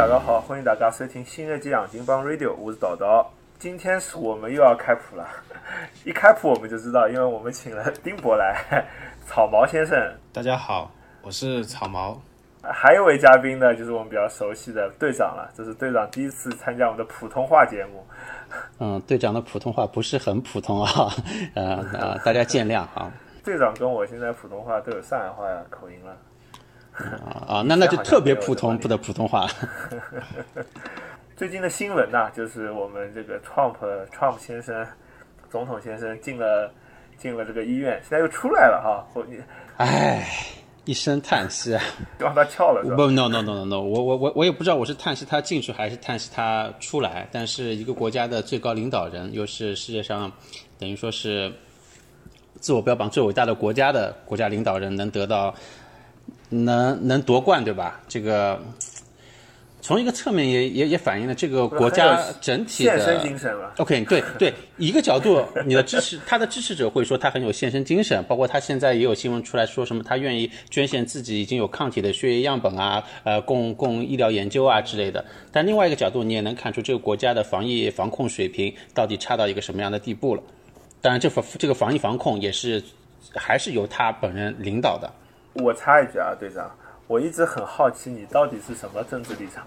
大家好，欢迎大家收听新一期《杨金帮 Radio》，我是导导。今天是我们又要开普了，一开普我们就知道，因为我们请了丁博来，草毛先生。大家好，我是草毛。还有一位嘉宾呢，就是我们比较熟悉的队长了，这是队长第一次参加我们的普通话节目。嗯，队长的普通话不是很普通啊，呃呃，大家见谅啊。队长跟我现在普通话都有上海话口音了。啊啊，那那就特别普通的普通话。最近的新闻呢，就是我们这个 Trump Trump 先生，总统先生进了进了这个医院，现在又出来了哈。后你，唉，一声叹息啊，让他翘了。不，no no no no no，我我我我也不知道我是叹息他进去还是叹息他出来。但是一个国家的最高领导人，又是世界上等于说是自我标榜最伟大的国家的国家领导人，能得到。能能夺冠对吧？这个从一个侧面也也也反映了这个国家整体的献身精神 OK，对对，一个角度，你的支持他的支持者会说他很有献身精神，包括他现在也有新闻出来说什么他愿意捐献自己已经有抗体的血液样本啊，呃，供供医疗研究啊之类的。但另外一个角度，你也能看出这个国家的防疫防控水平到底差到一个什么样的地步了。当然，这防这个防疫防控也是还是由他本人领导的。我插一句啊，队长，我一直很好奇你到底是什么政治立场？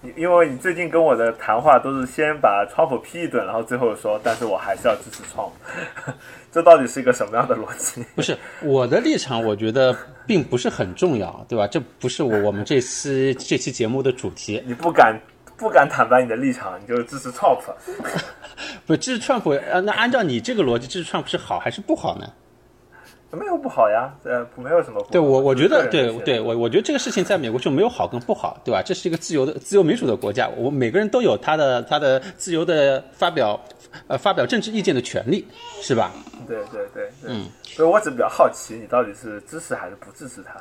你因为你最近跟我的谈话都是先把川普批一顿，然后最后说，但是我还是要支持川普，这到底是一个什么样的逻辑？不是我的立场，我觉得并不是很重要，对吧？这不是我我们这期这期节目的主题。你不敢不敢坦白你的立场，你就支持川普？不支持川普？呃，那按照你这个逻辑，支持川普是好还是不好呢？没有不好呀，呃，没有什么。对我，我觉得，对对，我我觉得这个事情在美国就没有好跟不好，对吧？这是一个自由的、自由民主的国家，我每个人都有他的他的自由的发表呃发表政治意见的权利，是吧？对对对，嗯，所以我只比较好奇，你到底是支持还是不支持他？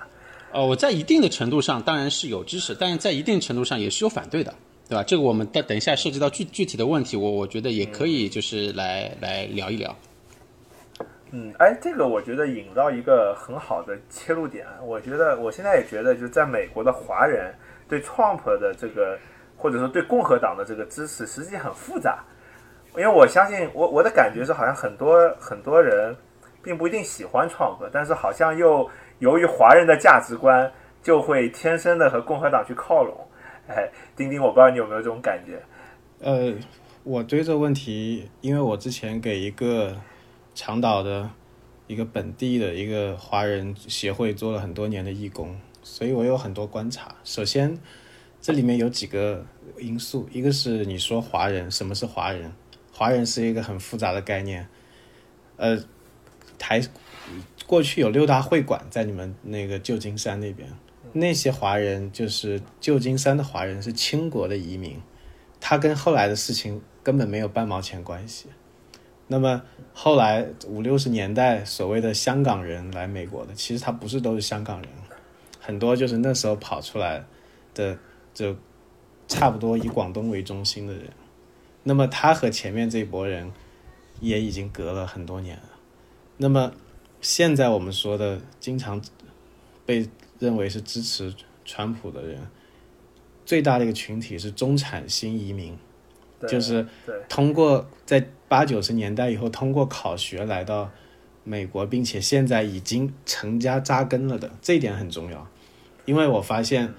呃，我在一定的程度上当然是有支持，但是在一定程度上也是有反对的，对吧？这个我们等等一下涉及到具具体的问题，我我觉得也可以就是来来聊一聊。嗯，哎，这个我觉得引到一个很好的切入点。我觉得我现在也觉得，就是在美国的华人对 Trump 的这个，或者说对共和党的这个支持，实际很复杂。因为我相信，我我的感觉是，好像很多很多人并不一定喜欢 Trump，但是好像又由于华人的价值观，就会天生的和共和党去靠拢。哎，丁丁，我不知道你有没有这种感觉？呃，我对这个问题，因为我之前给一个。长岛的一个本地的一个华人协会做了很多年的义工，所以我有很多观察。首先，这里面有几个因素，一个是你说华人，什么是华人？华人是一个很复杂的概念。呃，台过去有六大会馆在你们那个旧金山那边，那些华人就是旧金山的华人是清国的移民，他跟后来的事情根本没有半毛钱关系。那么后来五六十年代所谓的香港人来美国的，其实他不是都是香港人，很多就是那时候跑出来的，就差不多以广东为中心的人。那么他和前面这一波人也已经隔了很多年了。那么现在我们说的经常被认为是支持川普的人，最大的一个群体是中产新移民。就是通过在八九十年代以后通过考学来到美国，并且现在已经成家扎根了的，这一点很重要。因为我发现，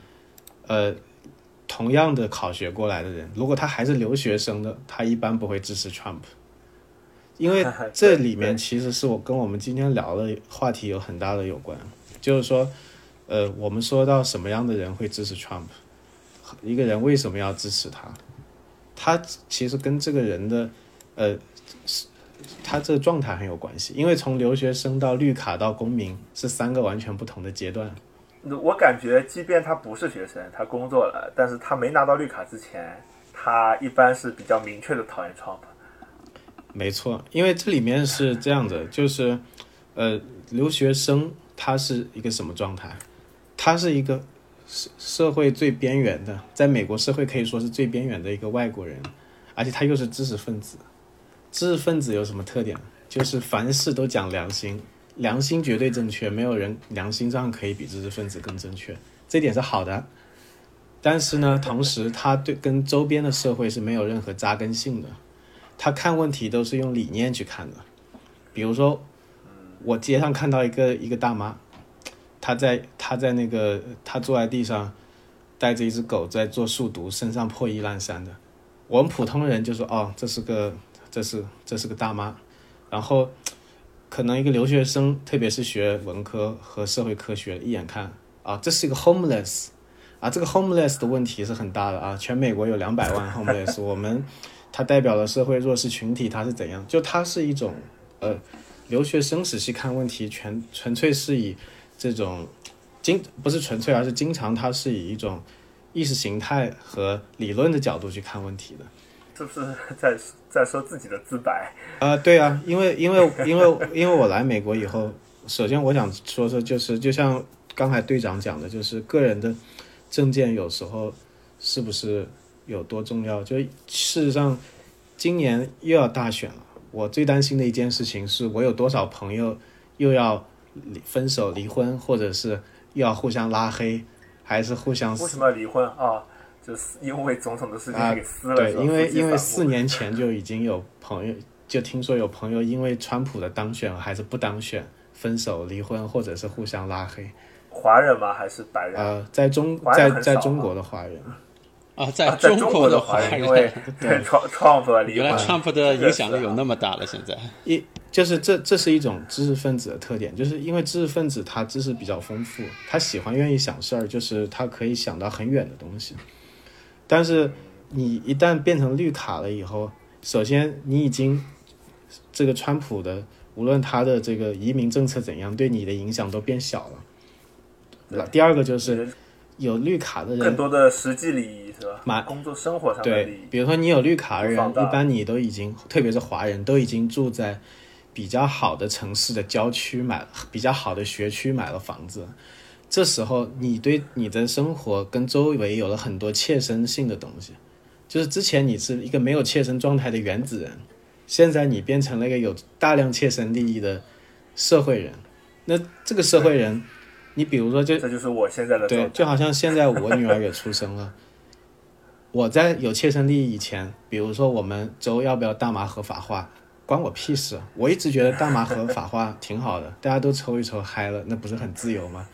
呃，同样的考学过来的人，如果他还是留学生的，他一般不会支持 Trump，因为 这里面其实是我跟我们今天聊的话题有很大的有关。就是说，呃，我们说到什么样的人会支持 Trump，一个人为什么要支持他？他其实跟这个人的，呃，是他这个状态很有关系，因为从留学生到绿卡到公民是三个完全不同的阶段。我感觉，即便他不是学生，他工作了，但是他没拿到绿卡之前，他一般是比较明确的讨厌 Trump。没错，因为这里面是这样的，就是，呃，留学生他是一个什么状态？他是一个。社社会最边缘的，在美国社会可以说是最边缘的一个外国人，而且他又是知识分子。知识分子有什么特点？就是凡事都讲良心，良心绝对正确，没有人良心上可以比知识分子更正确，这点是好的。但是呢，同时他对跟周边的社会是没有任何扎根性的，他看问题都是用理念去看的。比如说，我街上看到一个一个大妈，她在她在那个她坐在地上，带着一只狗在做数独，身上破衣烂衫的。我们普通人就说哦，这是个这是这是个大妈，然后可能一个留学生，特别是学文科和社会科学，一眼看啊，这是一个 homeless 啊，这个 homeless 的问题是很大的啊，全美国有两百万 homeless，我们它代表了社会弱势群体，它是怎样？就它是一种呃，留学生仔细看问题，全纯粹是以这种经不是纯粹，而是经常它是以一种意识形态和理论的角度去看问题的。是不是在在说自己的自白？啊、对啊，因为因为因为因为我来美国以后，首先我想说说，就是就像刚才队长讲的，就是个人的证件有时候是不是有多重要？就事实上，今年又要大选了，我最担心的一件事情是我有多少朋友又要离分手、离婚，或者是又要互相拉黑，还是互相为什么要离婚啊？就是因为种种的事情啊给撕了，对，因为因为四年前就已经有朋友，就听说有朋友因为川普的当选还是不当选，分手、离婚，或者是互相拉黑。华人吗？还是白人？呃，在中在在中国的华人，啊，在中国的华人，因为 离原来婚，Trump 的影响力有那么大了，现在。一就是这这是一种知识分子的特点，就是因为知识分子他知识比较丰富，他喜欢愿意想事儿，就是他可以想到很远的东西。但是你一旦变成绿卡了以后，首先你已经这个川普的无论他的这个移民政策怎样，对你的影响都变小了。第二个就是有绿卡的人更多的实际利益是吧？买工作生活上的利对益，，比如说你有绿卡的人，一般你都已经，特别是华人，都已经住在比较好的城市的郊区，买了比较好的学区，买了房子。这时候，你对你的生活跟周围有了很多切身性的东西，就是之前你是一个没有切身状态的原子人，现在你变成了一个有大量切身利益的社会人。那这个社会人，你比如说就这就是我现在的对，就好像现在我女儿也出生了，我在有切身利益以前，比如说我们州要不要大麻合法化，关我屁事。我一直觉得大麻合法化挺好的，大家都抽一抽嗨了，那不是很自由吗？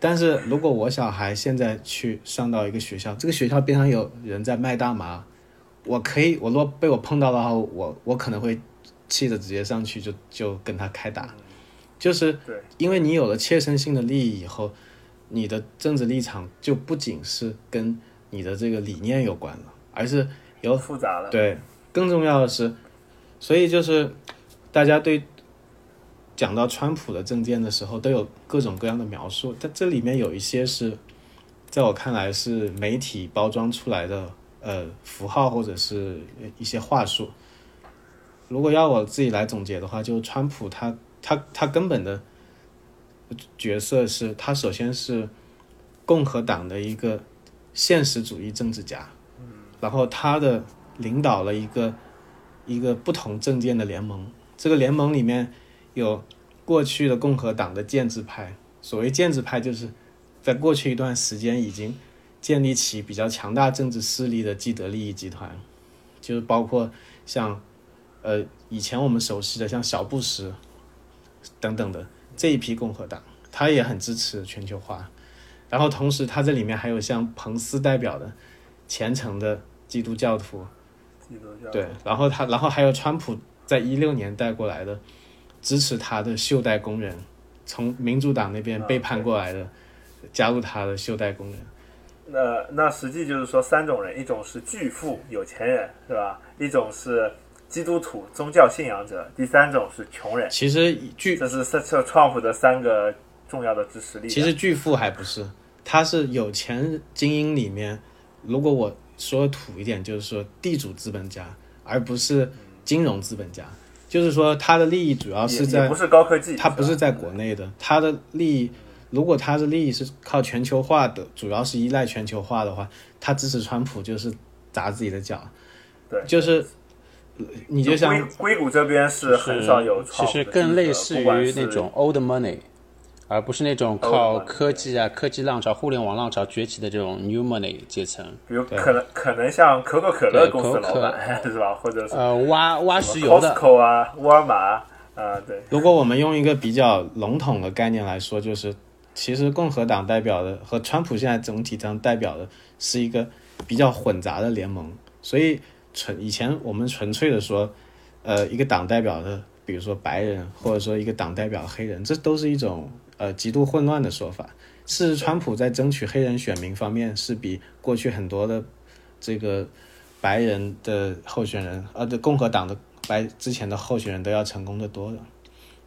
但是如果我小孩现在去上到一个学校，这个学校边上有人在卖大麻，我可以，我若被我碰到的话，我我可能会气得直接上去就就跟他开打，就是因为你有了切身性的利益以后，你的政治立场就不仅是跟你的这个理念有关了，而是有复杂了。对，更重要的是，所以就是大家对讲到川普的政见的时候，都有各种各样的描述，但这里面有一些是，在我看来是媒体包装出来的呃符号或者是一些话术。如果要我自己来总结的话，就川普他他他根本的角色是他首先是共和党的一个现实主义政治家，然后他的领导了一个一个不同政见的联盟，这个联盟里面有过去的共和党的建制派，所谓建制派就是在过去一段时间已经建立起比较强大政治势力的既得利益集团，就是包括像呃以前我们熟悉的像小布什等等的这一批共和党，他也很支持全球化。然后同时，他这里面还有像彭斯代表的虔诚的基督教徒，基督教。对，然后他，然后还有川普在一六年带过来的支持他的袖带工人，从民主党那边背叛过来的，加入他的袖带工人。那那实际就是说三种人，一种是巨富有钱人，是吧？一种是基督徒宗教信仰者，第三种是穷人。其实巨这是这这 Trump 的三个重要的支持力。其实巨富还不是，他是有钱精英里面，如果我说土一点，就是说地主资本家，而不是金融资本家。就是说，他的利益主要是在也不是高科技，吧他不是在国内的，他的利益，如果他的利益是靠全球化的，主要是依赖全球化的话，他支持川普就是砸自己的脚，对，就是呃你就像硅硅谷这边是很少有其实更类似于那种 old money，而不是那种靠科技啊、科技浪潮、互联网浪潮崛起的这种 new money 阶层。比如可能可能像可口可乐公司老板 是吧，或者是呃挖挖石油的。Costco 啊、沃尔玛啊，对。如果我们用一个比较笼统的概念来说，就是其实共和党代表的和川普现在总体上代表的是一个比较混杂的联盟，所以纯以前我们纯粹的说，呃，一个党代表的，比如说白人，或者说一个党代表黑人，这都是一种呃极度混乱的说法。事实，川普在争取黑人选民方面是比过去很多的这个白人的候选人，呃，的共和党的白之前的候选人都要成功的多的。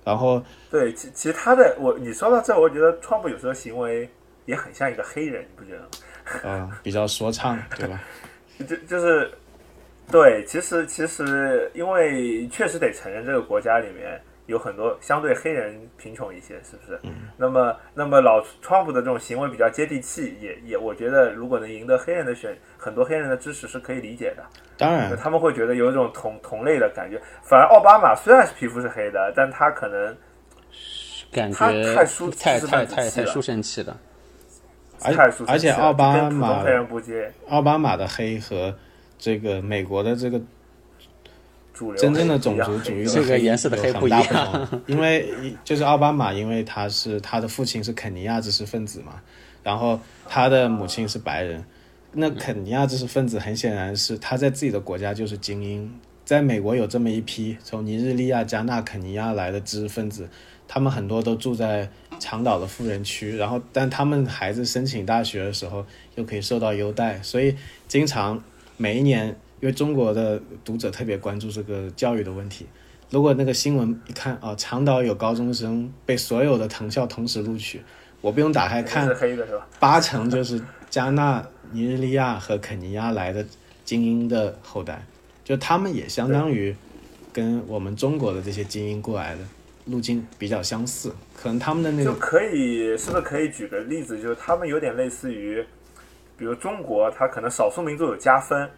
然后，对，其其他的我你说到这，我觉得川普有时候行为也很像一个黑人，你不觉得吗？嗯，比较说唱，对吧？就就是对，其实其实因为确实得承认，这个国家里面有很多相对黑人贫穷一些，是不是？嗯。那么那么老川普的这种行为比较接地气，也也我觉得如果能赢得黑人的选很多黑人的支持是可以理解的。当然，他们会觉得有一种同同类的感觉。反而奥巴马虽然是皮肤是黑的，但他可能感觉太舒太太太太书生气了。而而且奥巴马奥巴马的黑和这个美国的这个真正的种族主义这个颜色的黑不一样，因为就是奥巴马，因为他是他的父亲是肯尼亚知识分子嘛，然后他的母亲是白人，那肯尼亚知识分子很显然是他在自己的国家就是精英，在美国有这么一批从尼日利亚、加纳、肯尼亚来的知识分子。他们很多都住在长岛的富人区，然后但他们孩子申请大学的时候又可以受到优待，所以经常每一年，因为中国的读者特别关注这个教育的问题，如果那个新闻一看啊，长岛有高中生被所有的藤校同时录取，我不用打开看，八成就是加纳、尼日利亚和肯尼亚来的精英的后代，就他们也相当于跟我们中国的这些精英过来的。路径比较相似，可能他们的那个就可以，是不是可以举个例子？就是他们有点类似于，比如中国，他可能少数民族有加分，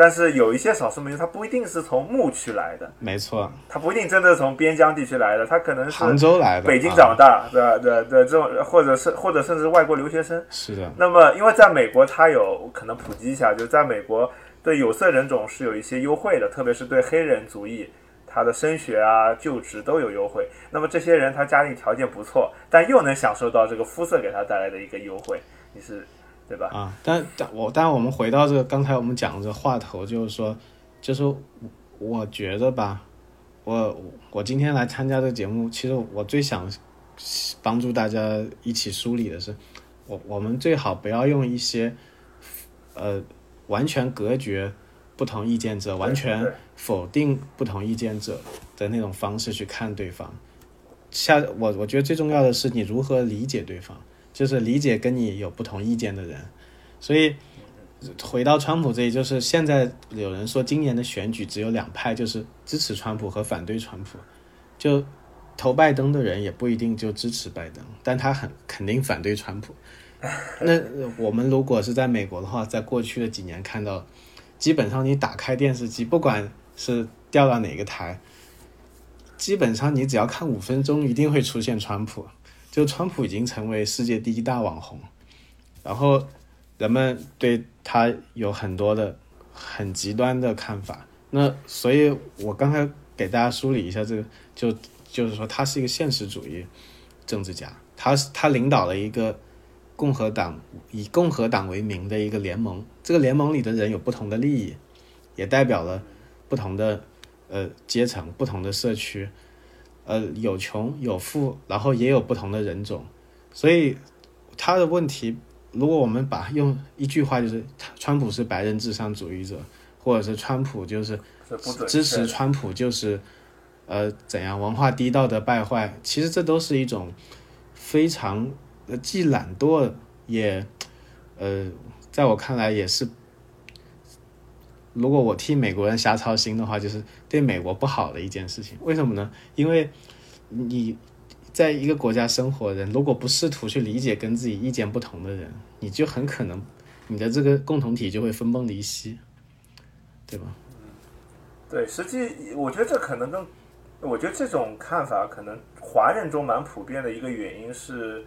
但是有一些少数民族，他不一定是从牧区来的，没错，他不一定真的从边疆地区来的，他可能是杭州来的，北京长大，对吧？对对，这种或者是或者甚至外国留学生，是的。那么，因为在美国，他有可能普及一下，就在美国对有色人种是有一些优惠的，特别是对黑人族裔。他的升学啊、就职都有优惠。那么这些人他家庭条件不错，但又能享受到这个肤色给他带来的一个优惠，你是对吧？啊，但但我但我们回到这个刚才我们讲这个话头，就是说，就是我觉得吧，我我今天来参加这个节目，其实我最想帮助大家一起梳理的是，我我们最好不要用一些呃完全隔绝。不同意见者完全否定不同意见者的那种方式去看对方。下我我觉得最重要的是你如何理解对方，就是理解跟你有不同意见的人。所以回到川普这里，就是现在有人说今年的选举只有两派，就是支持川普和反对川普。就投拜登的人也不一定就支持拜登，但他很肯定反对川普。那我们如果是在美国的话，在过去的几年看到。基本上你打开电视机，不管是调到哪个台，基本上你只要看五分钟，一定会出现川普。就川普已经成为世界第一大网红，然后人们对他有很多的很极端的看法。那所以，我刚才给大家梳理一下这个，就就是说他是一个现实主义政治家，他他领导了一个。共和党以共和党为名的一个联盟，这个联盟里的人有不同的利益，也代表了不同的呃阶层、不同的社区，呃有穷有富，然后也有不同的人种，所以他的问题，如果我们把用一句话就是，川普是白人至上主义者，或者是川普就是支持川普就是呃怎样文化低道德败坏，其实这都是一种非常。既懒惰也，呃，在我看来也是，如果我替美国人瞎操心的话，就是对美国不好的一件事情。为什么呢？因为你在一个国家生活的人，如果不试图去理解跟自己意见不同的人，你就很可能你的这个共同体就会分崩离析，对吧？对，实际我觉得这可能跟我觉得这种看法可能。华人中蛮普遍的一个原因是，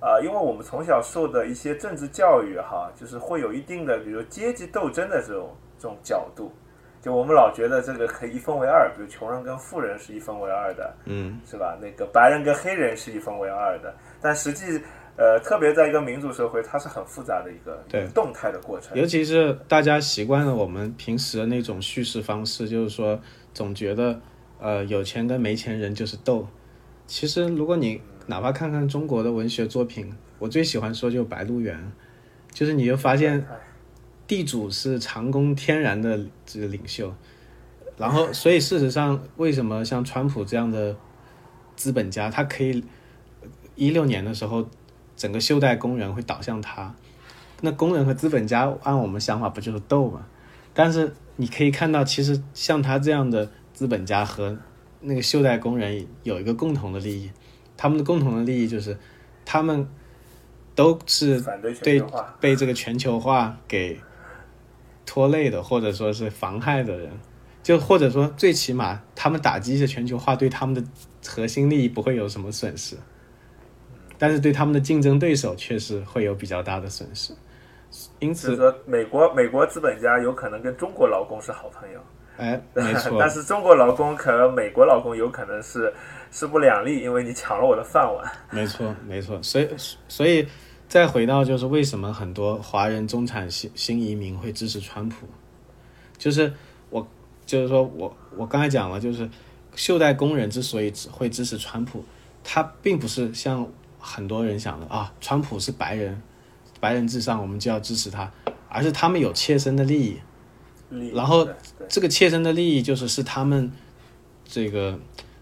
呃，因为我们从小受的一些政治教育哈，就是会有一定的，比如阶级斗争的这种这种角度，就我们老觉得这个可以一分为二，比如穷人跟富人是一分为二的，嗯，是吧？那个白人跟黑人是一分为二的，但实际。呃，特别在一个民主社会，它是很复杂的一个对动态的过程。尤其是大家习惯了我们平时的那种叙事方式，就是说总觉得呃有钱跟没钱人就是斗。其实如果你哪怕看看中国的文学作品，我最喜欢说就《白鹿原》，就是你就发现地主是长工天然的这个领袖，然后所以事实上为什么像川普这样的资本家，他可以一六年的时候。整个袖带工人会倒向他，那工人和资本家按我们想法不就是斗吗？但是你可以看到，其实像他这样的资本家和那个袖带工人有一个共同的利益，他们的共同的利益就是他们都是对被这个全球化给拖累的，或者说是妨害的人，就或者说最起码他们打击一些全球化对他们的核心利益不会有什么损失。但是对他们的竞争对手确实会有比较大的损失，因此说美国美国资本家有可能跟中国劳工是好朋友，哎，没错。但是中国劳工和美国劳工有可能是势不两立，因为你抢了我的饭碗。没错，没错。所以，所以再回到就是为什么很多华人中产新新移民会支持川普，就是我就是说我我刚才讲了，就是袖带工人之所以会支持川普，他并不是像。很多人想的啊，川普是白人，白人至上，我们就要支持他，而是他们有切身的利益，然后这个切身的利益就是是他们这个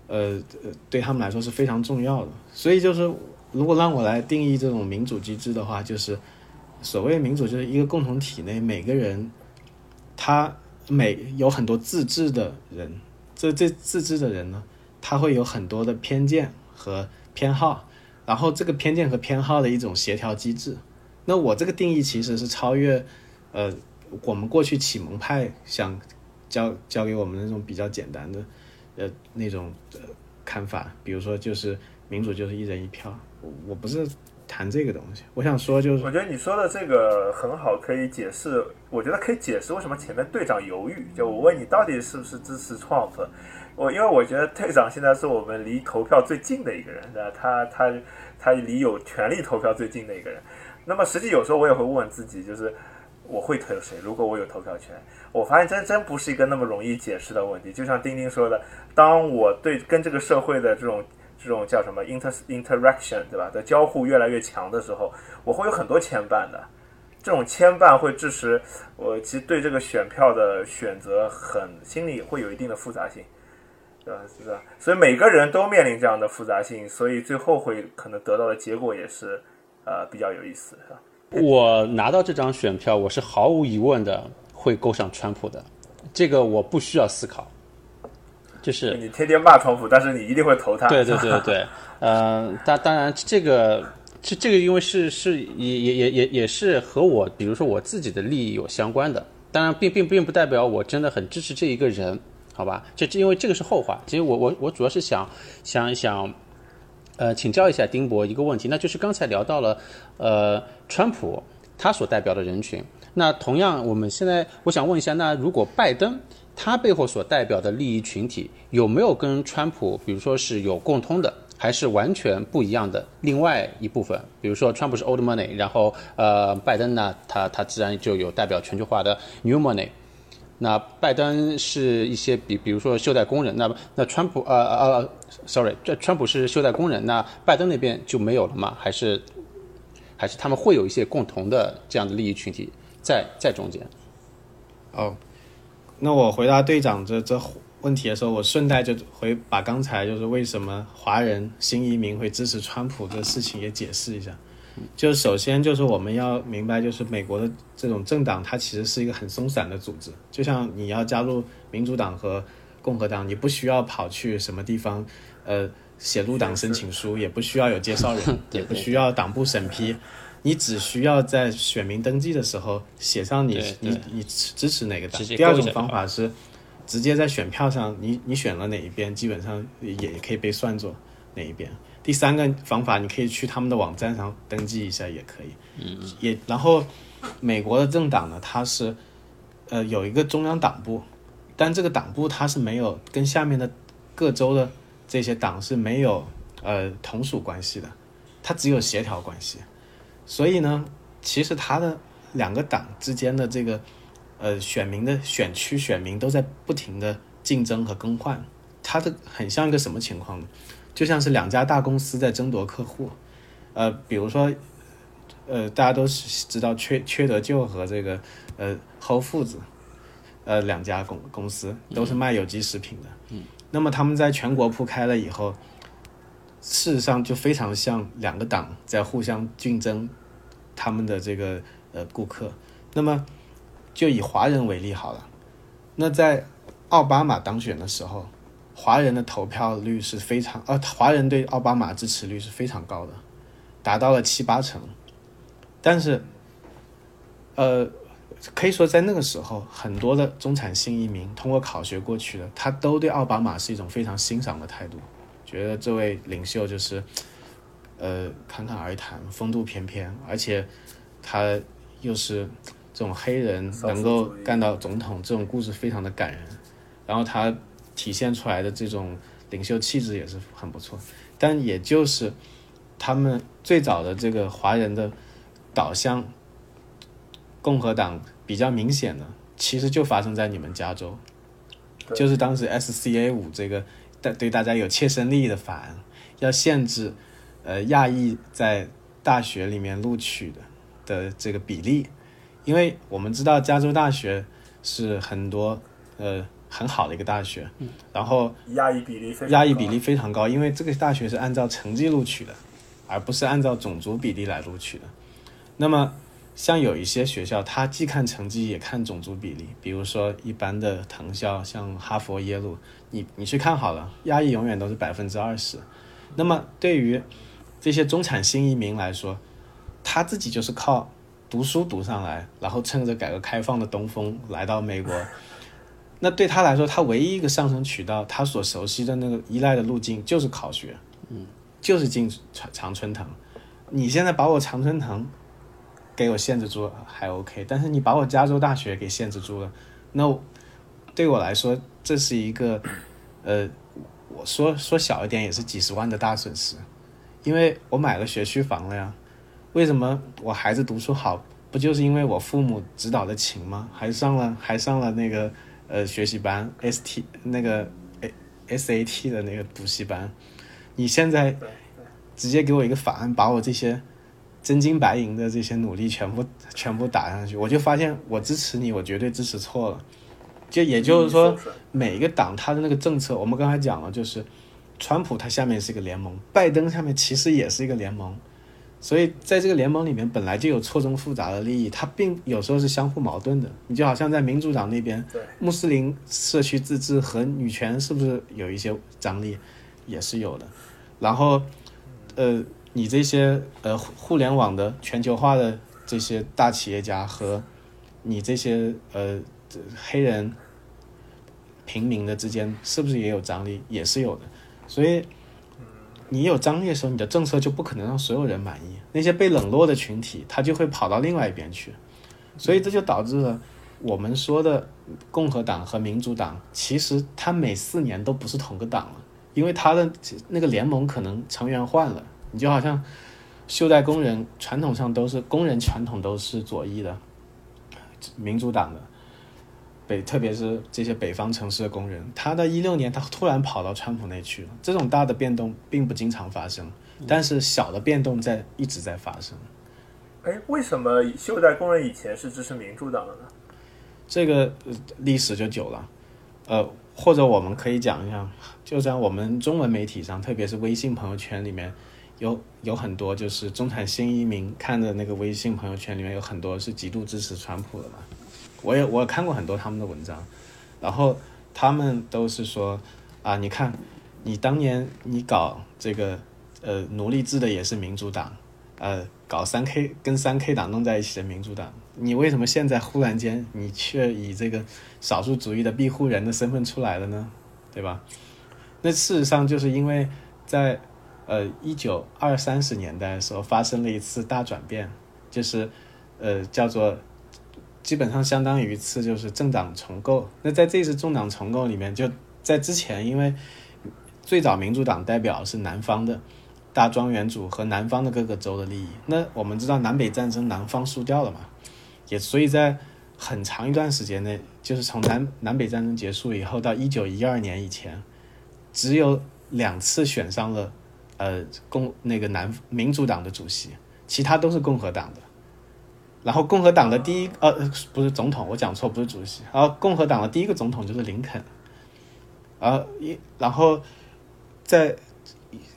呃对他们来说是非常重要的。所以就是如果让我来定义这种民主机制的话，就是所谓民主就是一个共同体内每个人他每有很多自治的人，这这自治的人呢，他会有很多的偏见和偏好。然后这个偏见和偏好的一种协调机制，那我这个定义其实是超越，呃，我们过去启蒙派想教教给我们那种比较简单的，呃，那种呃看法。比如说，就是民主就是一人一票，我我不是谈这个东西。我想说就是，我觉得你说的这个很好，可以解释。我觉得可以解释为什么前面队长犹豫。就我问你到底是不是支持 Trump？我因为我觉得队长现在是我们离投票最近的一个人，对吧？他他他离有权利投票最近的一个人。那么实际有时候我也会问自己，就是我会投谁？如果我有投票权，我发现真真不是一个那么容易解释的问题。就像丁丁说的，当我对跟这个社会的这种这种叫什么 inter interaction，对吧？的交互越来越强的时候，我会有很多牵绊的。这种牵绊会致使我其实对这个选票的选择很心里会有一定的复杂性。对吧？是吧？所以每个人都面临这样的复杂性，所以最后会可能得到的结果也是，呃，比较有意思，是吧？我拿到这张选票，我是毫无疑问的会勾上川普的，这个我不需要思考。就是你天天骂川普，但是你一定会投他。对对对对，呃，当当然这个这这个因为是是也也也也也是和我比如说我自己的利益有相关的，当然并并并不代表我真的很支持这一个人。好吧，这这因为这个是后话。其实我我我主要是想想想，呃，请教一下丁博一个问题，那就是刚才聊到了，呃，川普他所代表的人群。那同样，我们现在我想问一下，那如果拜登他背后所代表的利益群体有没有跟川普，比如说是有共通的，还是完全不一样的另外一部分？比如说，川普是 old money，然后呃，拜登呢，他他自然就有代表全球化的 new money。那拜登是一些比，比如说袖带工人，那那川普呃呃，sorry，这川普是袖带工人，那拜登那边就没有了吗？还是还是他们会有一些共同的这样的利益群体在在中间？哦，那我回答队长这这问题的时候，我顺带就回把刚才就是为什么华人新移民会支持川普这事情也解释一下。就首先就是我们要明白，就是美国的这种政党，它其实是一个很松散的组织。就像你要加入民主党和共和党，你不需要跑去什么地方，呃，写入党申请书，也不需要有介绍人，也不需要党部审批，你只需要在选民登记的时候写上你你你支持哪个党。第二种方法是直接在选票上，你你选了哪一边，基本上也可以被算作。哪一边。第三个方法，你可以去他们的网站上登记一下，也可以。嗯，也然后美国的政党呢，它是呃有一个中央党部，但这个党部它是没有跟下面的各州的这些党是没有呃同属关系的，它只有协调关系。所以呢，其实它的两个党之间的这个呃选民的选区选民都在不停的竞争和更换，它的很像一个什么情况呢？就像是两家大公司在争夺客户，呃，比如说，呃，大家都是知道缺缺德舅和这个呃 Whole Foods，呃，两家公公司都是卖有机食品的。嗯。那么他们在全国铺开了以后，事实上就非常像两个党在互相竞争他们的这个呃顾客。那么就以华人为例好了，那在奥巴马当选的时候。华人的投票率是非常，呃，华人对奥巴马支持率是非常高的，达到了七八成。但是，呃，可以说在那个时候，很多的中产新移民通过考学过去的，他都对奥巴马是一种非常欣赏的态度，觉得这位领袖就是，呃，侃侃而谈，风度翩翩，而且他又是这种黑人能够干到总统，这种故事非常的感人。然后他。体现出来的这种领袖气质也是很不错，但也就是他们最早的这个华人的导向，共和党比较明显的，其实就发生在你们加州，就是当时 SCA 五这个对对大家有切身利益的法案，要限制呃亚裔在大学里面录取的的这个比例，因为我们知道加州大学是很多呃。很好的一个大学，然后亚裔比例亚裔比例非常高，因为这个大学是按照成绩录取的，而不是按照种族比例来录取的。那么，像有一些学校，它既看成绩也看种族比例，比如说一般的藤校，像哈佛、耶鲁，你你去看好了，亚裔永远都是百分之二十。那么，对于这些中产新移民来说，他自己就是靠读书读上来，然后趁着改革开放的东风来到美国。那对他来说，他唯一一个上升渠道，他所熟悉的那个依赖的路径就是考学，嗯，就是进常常春藤。你现在把我常春藤给我限制住还 OK，但是你把我加州大学给限制住了，那对我来说这是一个，呃，我说说小一点也是几十万的大损失，因为我买了学区房了呀。为什么我孩子读书好，不就是因为我父母指导的勤吗？还上了还上了那个。呃，学习班 S T 那个 A S A T 的那个补习班，你现在直接给我一个法案，把我这些真金白银的这些努力全部全部打上去，我就发现我支持你，我绝对支持错了。就也就是说，每一个党他的那个政策，我们刚才讲了，就是川普他下面是一个联盟，拜登下面其实也是一个联盟。所以在这个联盟里面，本来就有错综复杂的利益，它并有时候是相互矛盾的。你就好像在民主党那边，穆斯林社区自治和女权是不是有一些张力，也是有的。然后，呃，你这些呃互联网的全球化的这些大企业家和你这些呃黑人平民的之间，是不是也有张力？也是有的。所以。你有张力的时候，你的政策就不可能让所有人满意。那些被冷落的群体，他就会跑到另外一边去。所以这就导致了我们说的共和党和民主党，其实他每四年都不是同个党了，因为他的那个联盟可能成员换了。你就好像袖带工人，传统上都是工人，传统都是左翼的，民主党的。北，特别是这些北方城市的工人，他的一六年，他突然跑到川普那去了。这种大的变动并不经常发生，但是小的变动在一直在发生。哎，为什么袖带工人以前是支持民主党的呢？这个历史就久了，呃，或者我们可以讲一下，就在我们中文媒体上，特别是微信朋友圈里面，有有很多就是中产新移民看的那个微信朋友圈里面有很多是极度支持川普的嘛。我也我看过很多他们的文章，然后他们都是说啊，你看，你当年你搞这个呃奴隶制的也是民主党，呃搞三 K 跟三 K 党弄在一起的民主党，你为什么现在忽然间你却以这个少数主义的庇护人的身份出来了呢？对吧？那事实上就是因为在呃，一九二三十年代的时候发生了一次大转变，就是呃叫做基本上相当于一次就是政党重构。那在这次政党重构里面，就在之前，因为最早民主党代表是南方的大庄园主和南方的各个州的利益。那我们知道南北战争南方输掉了嘛，也所以在很长一段时间内，就是从南南北战争结束以后到一九一二年以前，只有两次选上了。呃，共那个南民主党的主席，其他都是共和党的。然后共和党的第一呃不是总统，我讲错，不是主席。然后共和党的第一个总统就是林肯。呃一然后在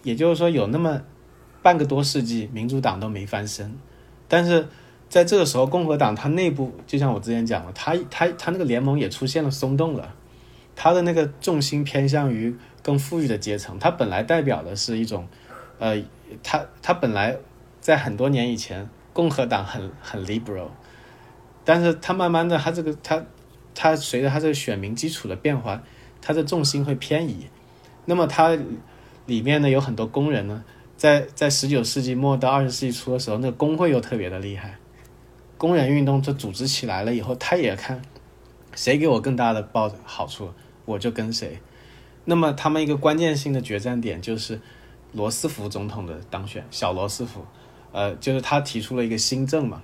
也就是说有那么半个多世纪，民主党都没翻身。但是在这个时候，共和党它内部就像我之前讲的，它它它那个联盟也出现了松动了，它的那个重心偏向于。更富裕的阶层，它本来代表的是一种，呃，它它本来在很多年以前，共和党很很 liberal，但是它慢慢的，它这个它它随着它这个选民基础的变化，它的重心会偏移。那么它里面呢有很多工人呢，在在十九世纪末到二十世纪初的时候，那个工会又特别的厉害，工人运动就组织起来了以后，他也看谁给我更大的报好处，我就跟谁。那么他们一个关键性的决战点就是罗斯福总统的当选，小罗斯福，呃，就是他提出了一个新政嘛。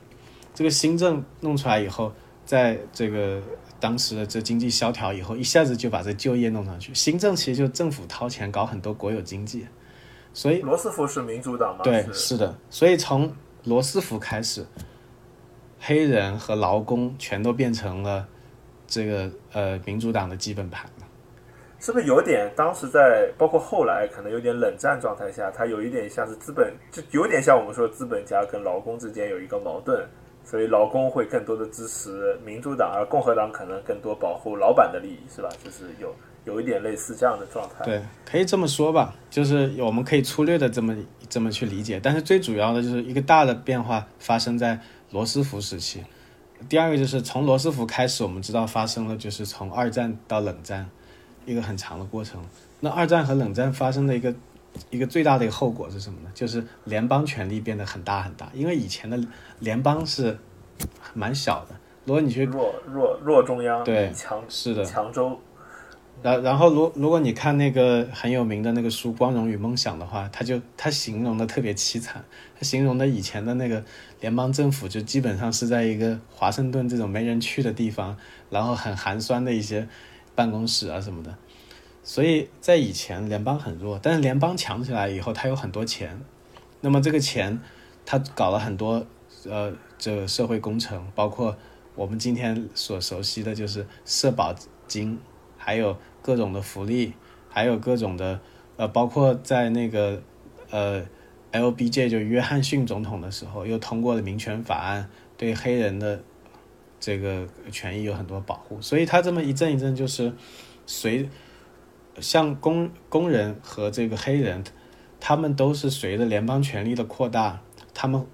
这个新政弄出来以后，在这个当时的这经济萧条以后，一下子就把这就业弄上去。新政其实就政府掏钱搞很多国有经济，所以罗斯福是民主党吗？对，是的。所以从罗斯福开始，黑人和劳工全都变成了这个呃民主党的基本盘嘛。是不是有点当时在包括后来可能有点冷战状态下，它有一点像是资本，就有点像我们说资本家跟劳工之间有一个矛盾，所以劳工会更多的支持民主党，而共和党可能更多保护老板的利益，是吧？就是有有一点类似这样的状态。对，可以这么说吧，就是我们可以粗略的这么这么去理解，但是最主要的就是一个大的变化发生在罗斯福时期，第二个就是从罗斯福开始，我们知道发生了就是从二战到冷战。一个很长的过程。那二战和冷战发生的一个一个最大的一个后果是什么呢？就是联邦权力变得很大很大。因为以前的联邦是蛮小的，如果你去弱弱弱中央对强是的强州。然然后如如果你看那个很有名的那个书《光荣与梦想》的话，他就他形容的特别凄惨，他形容的以前的那个联邦政府就基本上是在一个华盛顿这种没人去的地方，然后很寒酸的一些。办公室啊什么的，所以在以前联邦很弱，但是联邦强起来以后，他有很多钱，那么这个钱，他搞了很多呃这社会工程，包括我们今天所熟悉的就是社保金，还有各种的福利，还有各种的呃，包括在那个呃 LBJ 就约翰逊总统的时候，又通过了民权法案，对黑人的。这个权益有很多保护，所以他这么一阵一阵，就是随像工工人和这个黑人，他们都是随着联邦权力的扩大，他们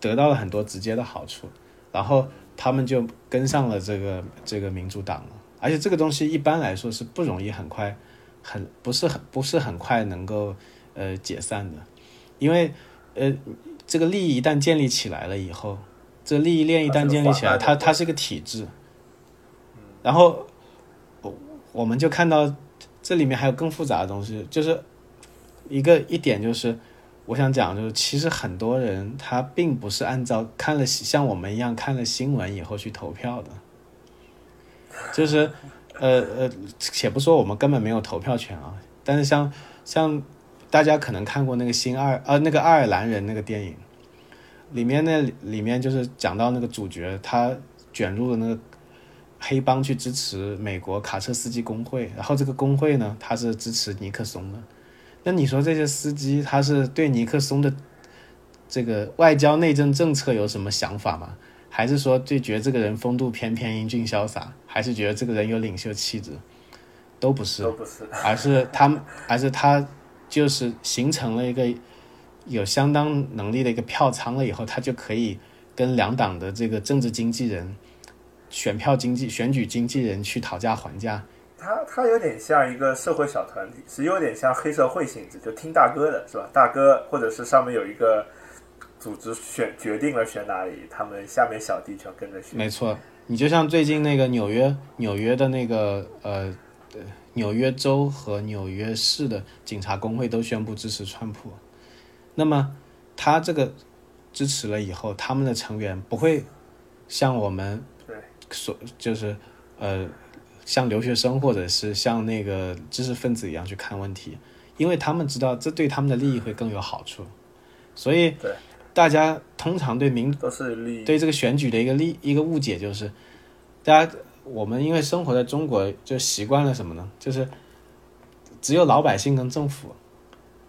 得到了很多直接的好处，然后他们就跟上了这个这个民主党了。而且这个东西一般来说是不容易很快，很不是很不是很快能够呃解散的，因为呃这个利益一旦建立起来了以后。这利益链一旦建立起来，它它是一个体制。然后，我我们就看到这里面还有更复杂的东西，就是一个一点就是，我想讲就是，其实很多人他并不是按照看了像我们一样看了新闻以后去投票的，就是呃呃，且不说我们根本没有投票权啊，但是像像大家可能看过那个新爱呃那个爱尔兰人那个电影。里面那里面就是讲到那个主角，他卷入了那个黑帮去支持美国卡车司机工会，然后这个工会呢，他是支持尼克松的。那你说这些司机他是对尼克松的这个外交内政政策有什么想法吗？还是说对觉得这个人风度翩翩、英俊潇洒？还是觉得这个人有领袖气质？都不是，都不是，而是他，而是他就是形成了一个。有相当能力的一个票仓了以后，他就可以跟两党的这个政治经纪人、选票经济、选举经纪人去讨价还价，他他有点像一个社会小团体，是有点像黑社会性质，就听大哥的是吧？大哥或者是上面有一个组织选决定了选哪里，他们下面小弟全跟着选。没错，你就像最近那个纽约纽约的那个呃，纽约州和纽约市的警察工会都宣布支持川普，那么他这个支持了以后，他们的成员不会像我们对所就是呃像留学生或者是像那个知识分子一样去看问题，因为他们知道这对他们的利益会更有好处，所以对大家通常对民都是利益。对这个选举的一个利一个误解就是，大家我们因为生活在中国就习惯了什么呢？就是只有老百姓跟政府，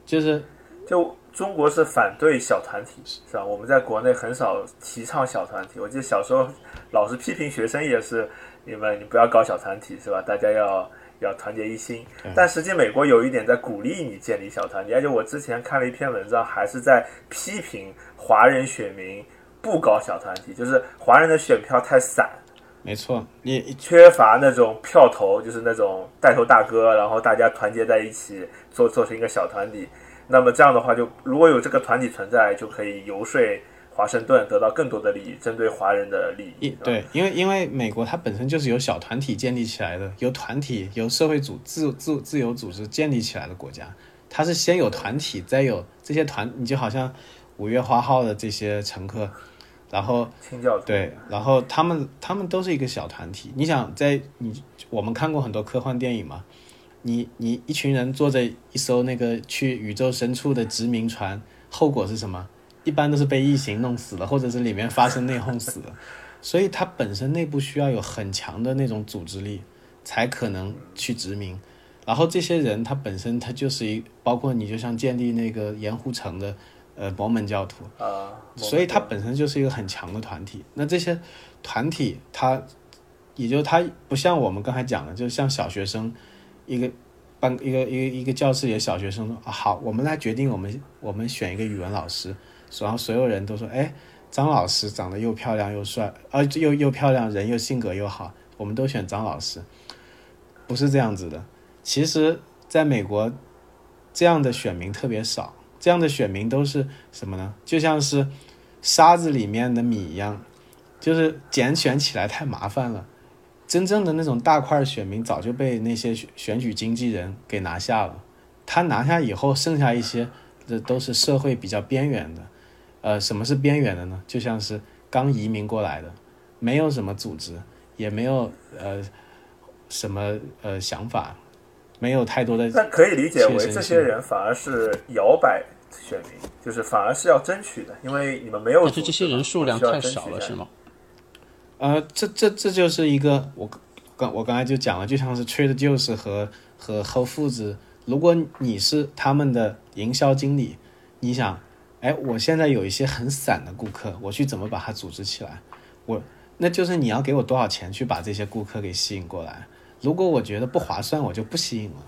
就是就中国是反对小团体，是吧？我们在国内很少提倡小团体。我记得小时候老师批评学生也是，你们你不要搞小团体，是吧？大家要要团结一心。但实际美国有一点在鼓励你建立小团体，而且我之前看了一篇文章，还是在批评华人选民不搞小团体，就是华人的选票太散。没错，你缺乏那种票头，就是那种带头大哥，然后大家团结在一起做做成一个小团体。那么这样的话就，如果有这个团体存在，就可以游说华盛顿得到更多的利益，针对华人的利益。对，因为因为美国它本身就是由小团体建立起来的，由团体由社会组自自自由组织建立起来的国家，它是先有团体，再有这些团，你就好像五月花号的这些乘客，然后清教徒对，然后他们他们都是一个小团体。你想在你我们看过很多科幻电影嘛？你你一群人坐着一艘那个去宇宙深处的殖民船，后果是什么？一般都是被异形弄死了，或者是里面发生内讧死了。所以它本身内部需要有很强的那种组织力，才可能去殖民。然后这些人他本身他就是一，包括你就像建立那个盐湖城的呃摩门教徒，啊，所以它本身就是一个很强的团体。那这些团体，他也就他不像我们刚才讲的，就像小学生一个班一个一个一个教室里的小学生说、啊、好，我们来决定我们我们选一个语文老师，然后所有人都说，哎，张老师长得又漂亮又帅，啊又又漂亮，人又性格又好，我们都选张老师，不是这样子的。其实，在美国，这样的选民特别少。这样的选民都是什么呢？就像是沙子里面的米一样，就是拣选起来太麻烦了。真正的那种大块选民早就被那些选举经纪人给拿下了。他拿下以后，剩下一些这都是社会比较边缘的。呃，什么是边缘的呢？就像是刚移民过来的，没有什么组织，也没有呃什么呃想法，没有太多的那可以理解为这些人反而是摇摆选民，就是反而是要争取的，因为你们没有。但是这些人数量太少了，是吗？呃，这这这就是一个我刚我刚才就讲了，就像是 Trader Joe's 和和 Whole Foods，如果你是他们的营销经理，你想，哎，我现在有一些很散的顾客，我去怎么把它组织起来？我那就是你要给我多少钱去把这些顾客给吸引过来？如果我觉得不划算，我就不吸引了。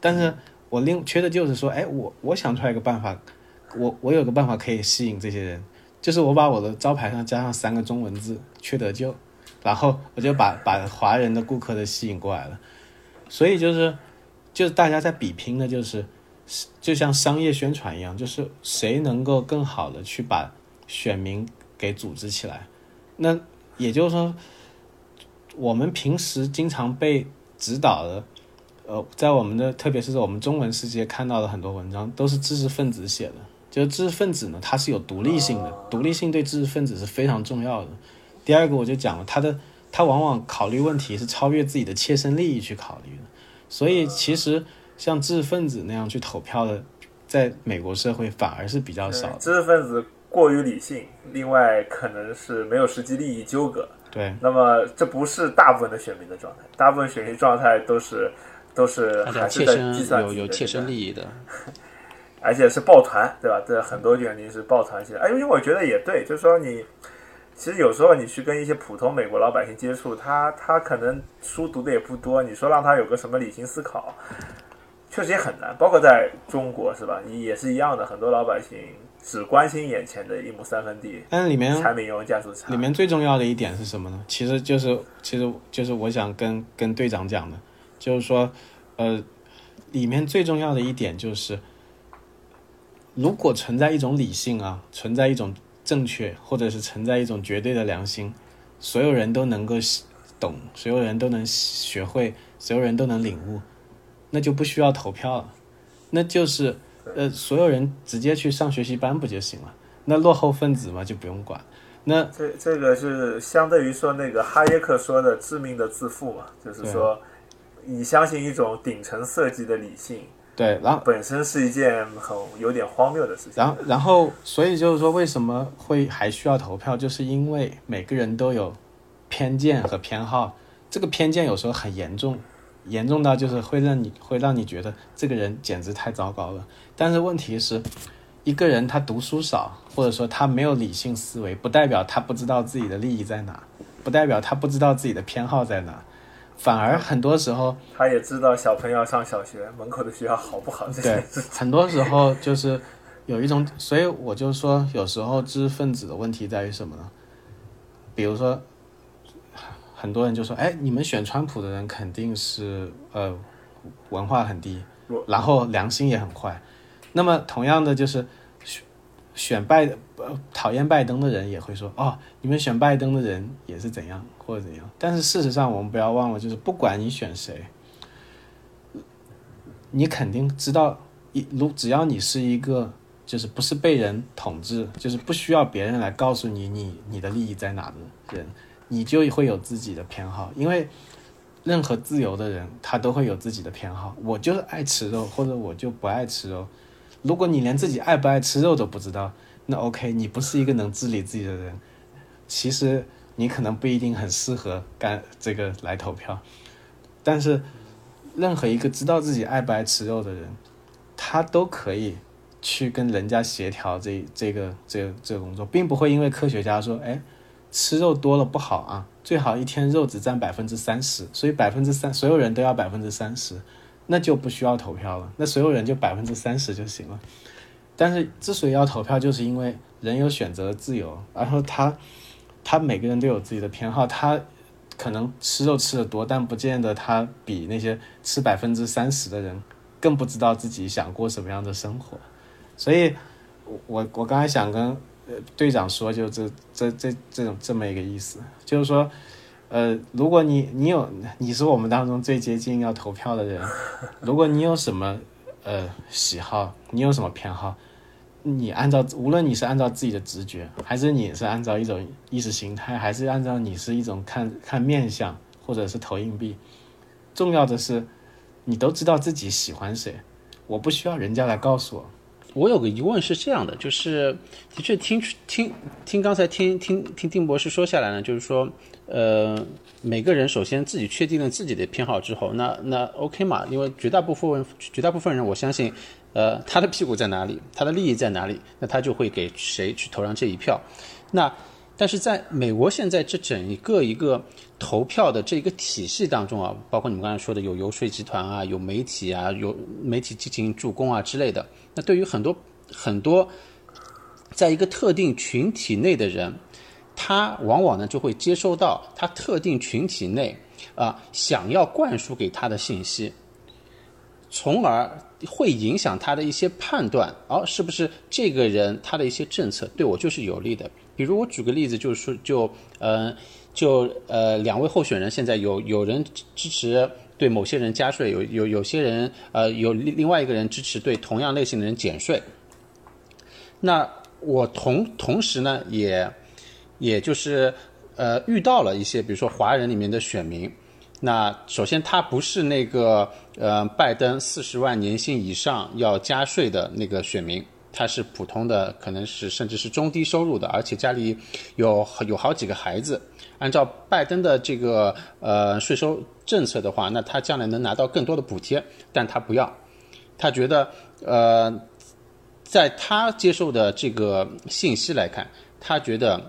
但是我另缺的就是说，哎，我我想出来一个办法，我我有个办法可以吸引这些人，就是我把我的招牌上加上三个中文字“缺德舅”，然后我就把把华人的顾客的吸引过来了。所以就是就是大家在比拼的，就是就像商业宣传一样，就是谁能够更好的去把选民给组织起来。那也就是说，我们平时经常被指导的，呃，在我们的特别是在我们中文世界看到的很多文章，都是知识分子写的。就是知识分子呢，他是有独立性的，独立性对知识分子是非常重要的。第二个我就讲了，他的他往往考虑问题是超越自己的切身利益去考虑的。所以其实像知识分子那样去投票的，在美国社会反而是比较少的。知识分子过于理性，另外可能是没有实际利益纠葛。对，那么这不是大部分的选民的状态，大部分选民状态都是都是还是在计切身算有有切身利益的，而且是抱团，对吧？这很多原因是抱团起来。哎，因为我觉得也对，就是说你其实有时候你去跟一些普通美国老百姓接触，他他可能书读的也不多，你说让他有个什么理性思考，确实也很难。包括在中国是吧？也是一样的，很多老百姓只关心眼前的一亩三分地，但是里面柴米油盐酱醋茶里。面最重要的一点是什么呢？其实就是，其实就是我想跟跟队长讲的，就是说，呃，里面最重要的一点就是，如果存在一种理性啊，存在一种正确，或者是存在一种绝对的良心，所有人都能够懂，所有人都能学会，所有人都能领悟，那就不需要投票了，那就是呃，所有人直接去上学习班不就行了？那落后分子嘛就不用管。那这这个是相对于说那个哈耶克说的致命的自负嘛，就是说你相信一种顶层设计的理性，对，然后本身是一件很有点荒谬的事情。然后，然后，所以就是说，为什么会还需要投票？就是因为每个人都有偏见和偏好，这个偏见有时候很严重，严重到就是会让你会让你觉得这个人简直太糟糕了。但是问题是，一个人他读书少，或者说他没有理性思维，不代表他不知道自己的利益在哪，不代表他不知道自己的偏好在哪，反而很多时候。他也知道小朋友上小学门口的学校好不好这对。，很多时候就是有一种，所以我就说，有时候知识分子的问题在于什么呢？比如说，很多人就说，哎，你们选川普的人肯定是呃文化很低，然后良心也很坏。那么同样的就是选选拜呃讨厌拜登的人也会说，哦，你们选拜登的人也是怎样或者怎样。但是事实上，我们不要忘了，就是不管你选谁，你肯定知道，一如只要你是一个就是不是被人统治，就是不需要别人来告诉你你你的利益在哪的人，你就会有自己的偏好，因为任何自由的人他都会有自己的偏好。我就是爱吃肉，或者我就不爱吃肉。如果你连自己爱不爱吃肉都不知道，那 OK，你不是一个能治理自己的人。其实你可能不一定很适合干这个来投票，但是任何一个知道自己爱不爱吃肉的人，他都可以去跟人家协调这这个这这个工作，并不会因为科学家说，哎，吃肉多了不好啊，最好一天肉只占百分之三十，所以百分之三所有人都要百分之三十，那就不需要投票了，那所有人就百分之三十就行了。但是之所以要投票，就是因为人有选择自由，然后他他每个人都有自己的偏好，他可能吃肉吃的多，但不见得他比那些吃百分之三十的人更不知道自己想过什么样的生活。所以，我我我刚才想跟呃队长说，就这这这这种这么一个意思，就是说，呃，如果你你有你是我们当中最接近要投票的人，如果你有什么呃喜好，你有什么偏好，你按照无论你是按照自己的直觉，还是你是按照一种意识形态，还是按照你是一种看看面相，或者是投硬币，重要的是你都知道自己喜欢谁，我不需要人家来告诉我。我有个疑问是这样的，就是的确听听听刚才听听听丁博士说下来呢，就是说，呃，每个人首先自己确定了自己的偏好之后，那那 OK 嘛，因为绝大部分绝大部分人，我相信，呃，他的屁股在哪里，他的利益在哪里，那他就会给谁去投上这一票。那但是在美国现在这整一个一个投票的这一个体系当中啊，包括你们刚才说的有游说集团啊，有媒体啊，有媒体进行助攻啊之类的。那对于很多很多在一个特定群体内的人，他往往呢就会接收到他特定群体内啊、想要灌输给他的信息，从而会影响他的一些判断，哦、是不是这个人他的一些政策对我就是有利的。比如我举个例子，就是说，就呃，就呃，两位候选人现在有有人支持对某些人加税，有有有些人呃有另另外一个人支持对同样类型的人减税。那我同同时呢，也也就是呃遇到了一些，比如说华人里面的选民。那首先他不是那个呃拜登四十万年薪以上要加税的那个选民，他是普通的，可能是甚至是中低收入的，而且家里有有好几个孩子。按照拜登的这个呃税收政策的话，那他将来能拿到更多的补贴，但他不要，他觉得呃，在他接受的这个信息来看，他觉得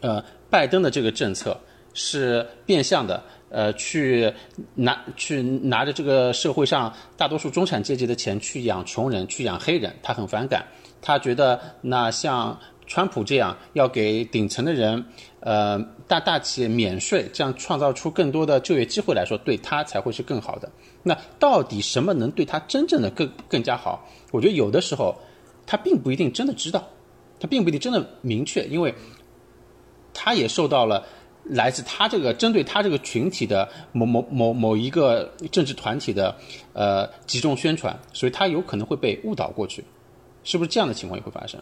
呃拜登的这个政策是变相的。呃，去拿去拿着这个社会上大多数中产阶级的钱去养穷人，去养黑人，他很反感。他觉得那像川普这样要给顶层的人，呃，大大企业免税，这样创造出更多的就业机会来说，对他才会是更好的。那到底什么能对他真正的更更加好？我觉得有的时候他并不一定真的知道，他并不一定真的明确，因为他也受到了来自他这个针对他这个群体的某某某某一个政治团体的呃集中宣传，所以他有可能会被误导过去，是不是这样的情况也会发生？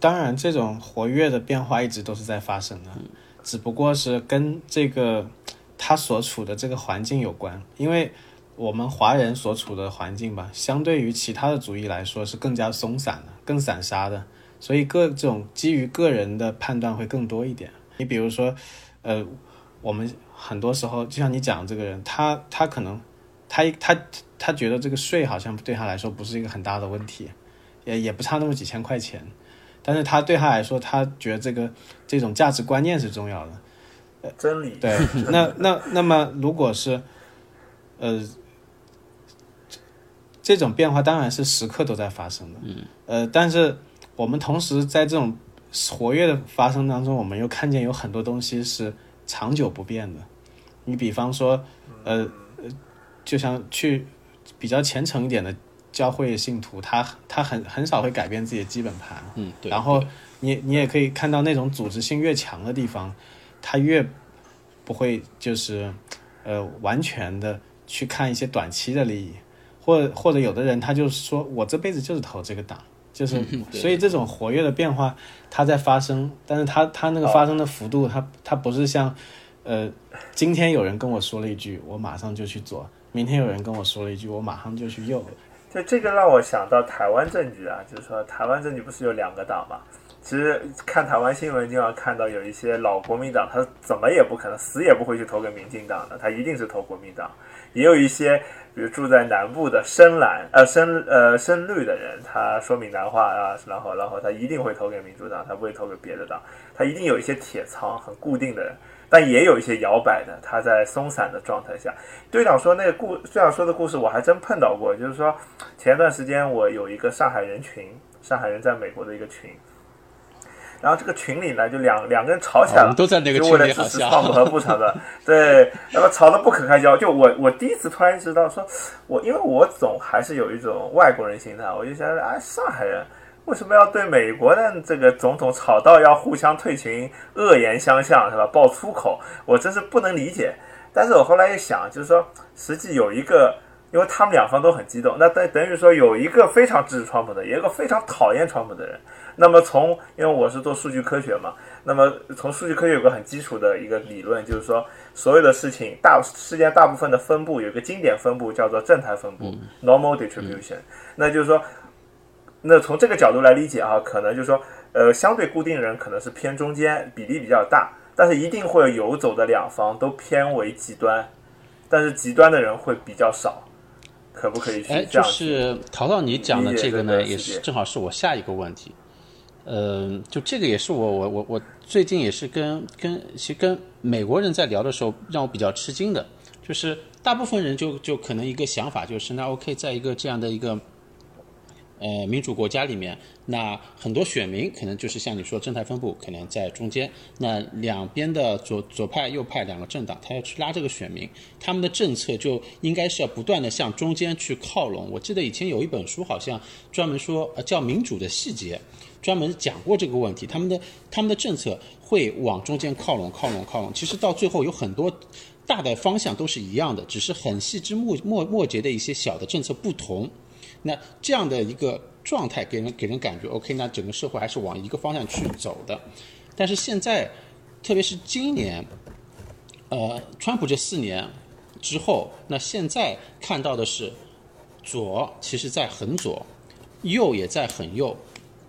当然，这种活跃的变化一直都是在发生的，只不过是跟这个他所处的这个环境有关。因为我们华人所处的环境吧，相对于其他的族裔来说是更加松散的、更散沙的，所以各这种基于个人的判断会更多一点。你比如说，呃，我们很多时候就像你讲这个人，他他可能他他他觉得这个税好像对他来说不是一个很大的问题，也也不差那么几千块钱。但是他对他来说，他觉得这个这种价值观念是重要的，真理。对，那那那么如果是，呃，这种变化当然是时刻都在发生的，嗯，呃，但是我们同时在这种活跃的发生当中，我们又看见有很多东西是长久不变的。你比方说，呃，就像去比较虔诚一点的。教会信徒，他他很很少会改变自己的基本盘，嗯，对。然后你你也可以看到那种组织性越强的地方，他越不会就是呃完全的去看一些短期的利益，或或者有的人他就是说我这辈子就是投这个党，就是所以这种活跃的变化它在发生，但是它它那个发生的幅度，它它不是像呃今天有人跟我说了一句，我马上就去做；明天有人跟我说了一句，我马上就去右。就这个让我想到台湾政局啊，就是说台湾政局不是有两个党嘛？其实看台湾新闻，经常看到有一些老国民党，他怎么也不可能死也不会去投给民进党的，他一定是投国民党。也有一些，比如住在南部的深蓝呃深呃深绿的人，他说闽南话啊，然后然后他一定会投给民主党，他不会投给别的党，他一定有一些铁仓很固定的人。但也有一些摇摆的，他在松散的状态下。队长说那个故，队长说的故事我还真碰到过，就是说前段时间我有一个上海人群，上海人在美国的一个群，然后这个群里呢就两两个人吵起来了，都在那个群里支持创和不吵的，对，那么吵得不可开交。就我我第一次突然意识到，说我因为我总还是有一种外国人心态，我就想啊上海人。为什么要对美国的这个总统吵到要互相退群、恶言相向，是吧？爆粗口，我真是不能理解。但是我后来一想，就是说，实际有一个，因为他们两方都很激动，那等等于说有一个非常支持川普的，有一个非常讨厌川普的人。那么从，因为我是做数据科学嘛，那么从数据科学有个很基础的一个理论，就是说，所有的事情大事件大部分的分布有一个经典分布叫做正态分布 （normal distribution），那就是说。那从这个角度来理解啊，可能就是说，呃，相对固定人可能是偏中间，比例比较大，但是一定会有游走的两方都偏为极端，但是极端的人会比较少，可不可以？哎，就是淘淘你讲的这个呢，也是正好是我下一个问题，嗯，就这个也是我我我我最近也是跟跟其实跟美国人在聊的时候，让我比较吃惊的，就是大部分人就就可能一个想法就是，那 OK，在一个这样的一个。呃，民主国家里面，那很多选民可能就是像你说正态分布，可能在中间。那两边的左左派、右派两个政党，他要去拉这个选民，他们的政策就应该是要不断的向中间去靠拢。我记得以前有一本书，好像专门说呃叫《民主的细节》，专门讲过这个问题。他们的他们的政策会往中间靠拢、靠拢、靠拢。其实到最后有很多大的方向都是一样的，只是很细枝末末末节的一些小的政策不同。那这样的一个状态给人给人感觉，OK，那整个社会还是往一个方向去走的。但是现在，特别是今年，呃，川普这四年之后，那现在看到的是，左其实在很左，右也在很右。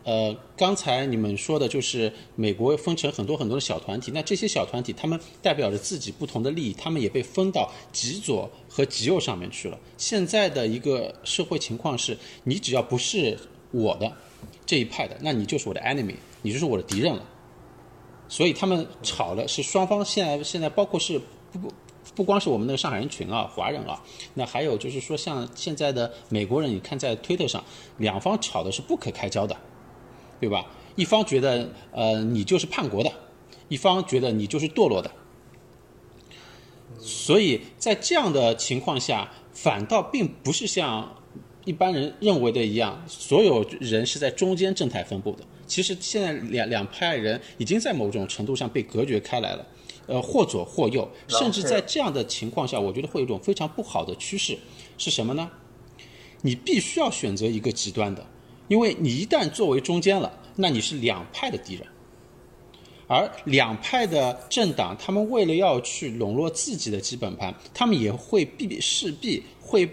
呃，刚才你们说的就是美国分成很多很多的小团体，那这些小团体他们代表着自己不同的利益，他们也被分到极左和极右上面去了。现在的一个社会情况是，你只要不是我的这一派的，那你就是我的 enemy，你就是我的敌人了。所以他们吵的是双方现在现在包括是不不不光是我们那个上海人群啊，华人啊，那还有就是说像现在的美国人，你看在推特上，两方吵的是不可开交的。对吧？一方觉得呃你就是叛国的，一方觉得你就是堕落的，所以在这样的情况下，反倒并不是像一般人认为的一样，所有人是在中间正态分布的。其实现在两两派人已经在某种程度上被隔绝开来了，呃，或左或右，甚至在这样的情况下，我觉得会有一种非常不好的趋势是什么呢？你必须要选择一个极端的，因为你一旦作为中间了，那你是两派的敌人。而两派的政党，他们为了要去笼络自己的基本盘，他们也会必势必会，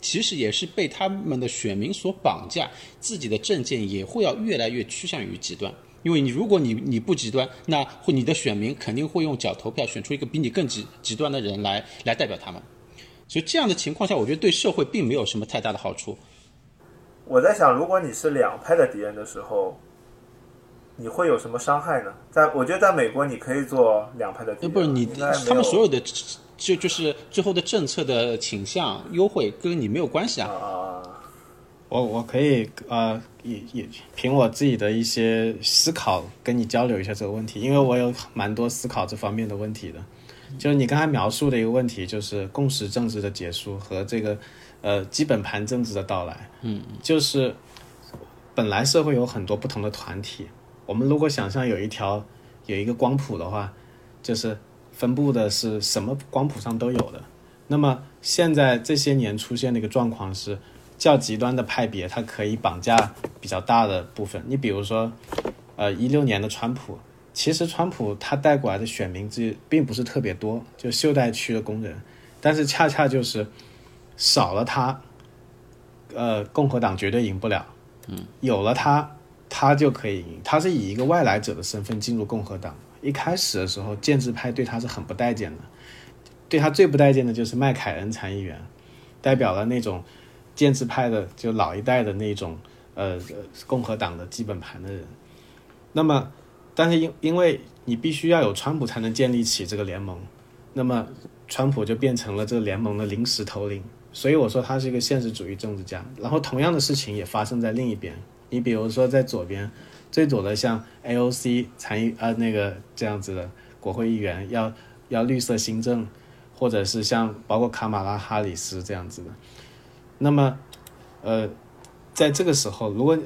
其实也是被他们的选民所绑架，自己的政见也会要越来越趋向于极端。因为你如果你你不极端，那会你的选民肯定会用脚投票选出一个比你更极极端的人来来代表他们。所以这样的情况下，我觉得对社会并没有什么太大的好处。我在想，如果你是两派的敌人的时候，你会有什么伤害呢？在我觉得，在美国你可以做两派的敌人，不是你他们所有的就就是最后的政策的倾向优惠跟你没有关系啊。啊，我我可以呃也也凭我自己的一些思考跟你交流一下这个问题，因为我有蛮多思考这方面的问题的。就是你刚才描述的一个问题，就是共识政治的结束和这个呃基本盘政治的到来。嗯，就是本来社会有很多不同的团体，我们如果想象有一条有一个光谱的话，就是分布的是什么光谱上都有的。那么现在这些年出现的一个状况是，较极端的派别它可以绑架比较大的部分。你比如说，呃，一六年的川普，其实川普他带过来的选民这并不是特别多，就袖带区的工人，但是恰恰就是少了他，呃，共和党绝对赢不了。嗯，有了他，他就可以赢。他是以一个外来者的身份进入共和党，一开始的时候，建制派对他是很不待见的。对他最不待见的就是麦凯恩参议员，代表了那种建制派的就老一代的那种呃呃共和党的基本盘的人。那么，但是因因为你必须要有川普才能建立起这个联盟，那么川普就变成了这个联盟的临时头领。所以我说他是一个现实主义政治家。然后同样的事情也发生在另一边，你比如说在左边，最左的像 AOC 参议呃那个这样子的国会议员要要绿色新政。或者是像包括卡马拉哈里斯这样子的，那么，呃，在这个时候，如果